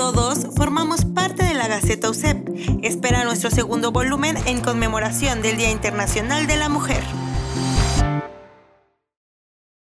Todos formamos parte de la Gaceta USEP. Espera nuestro segundo volumen en conmemoración del Día Internacional de la Mujer.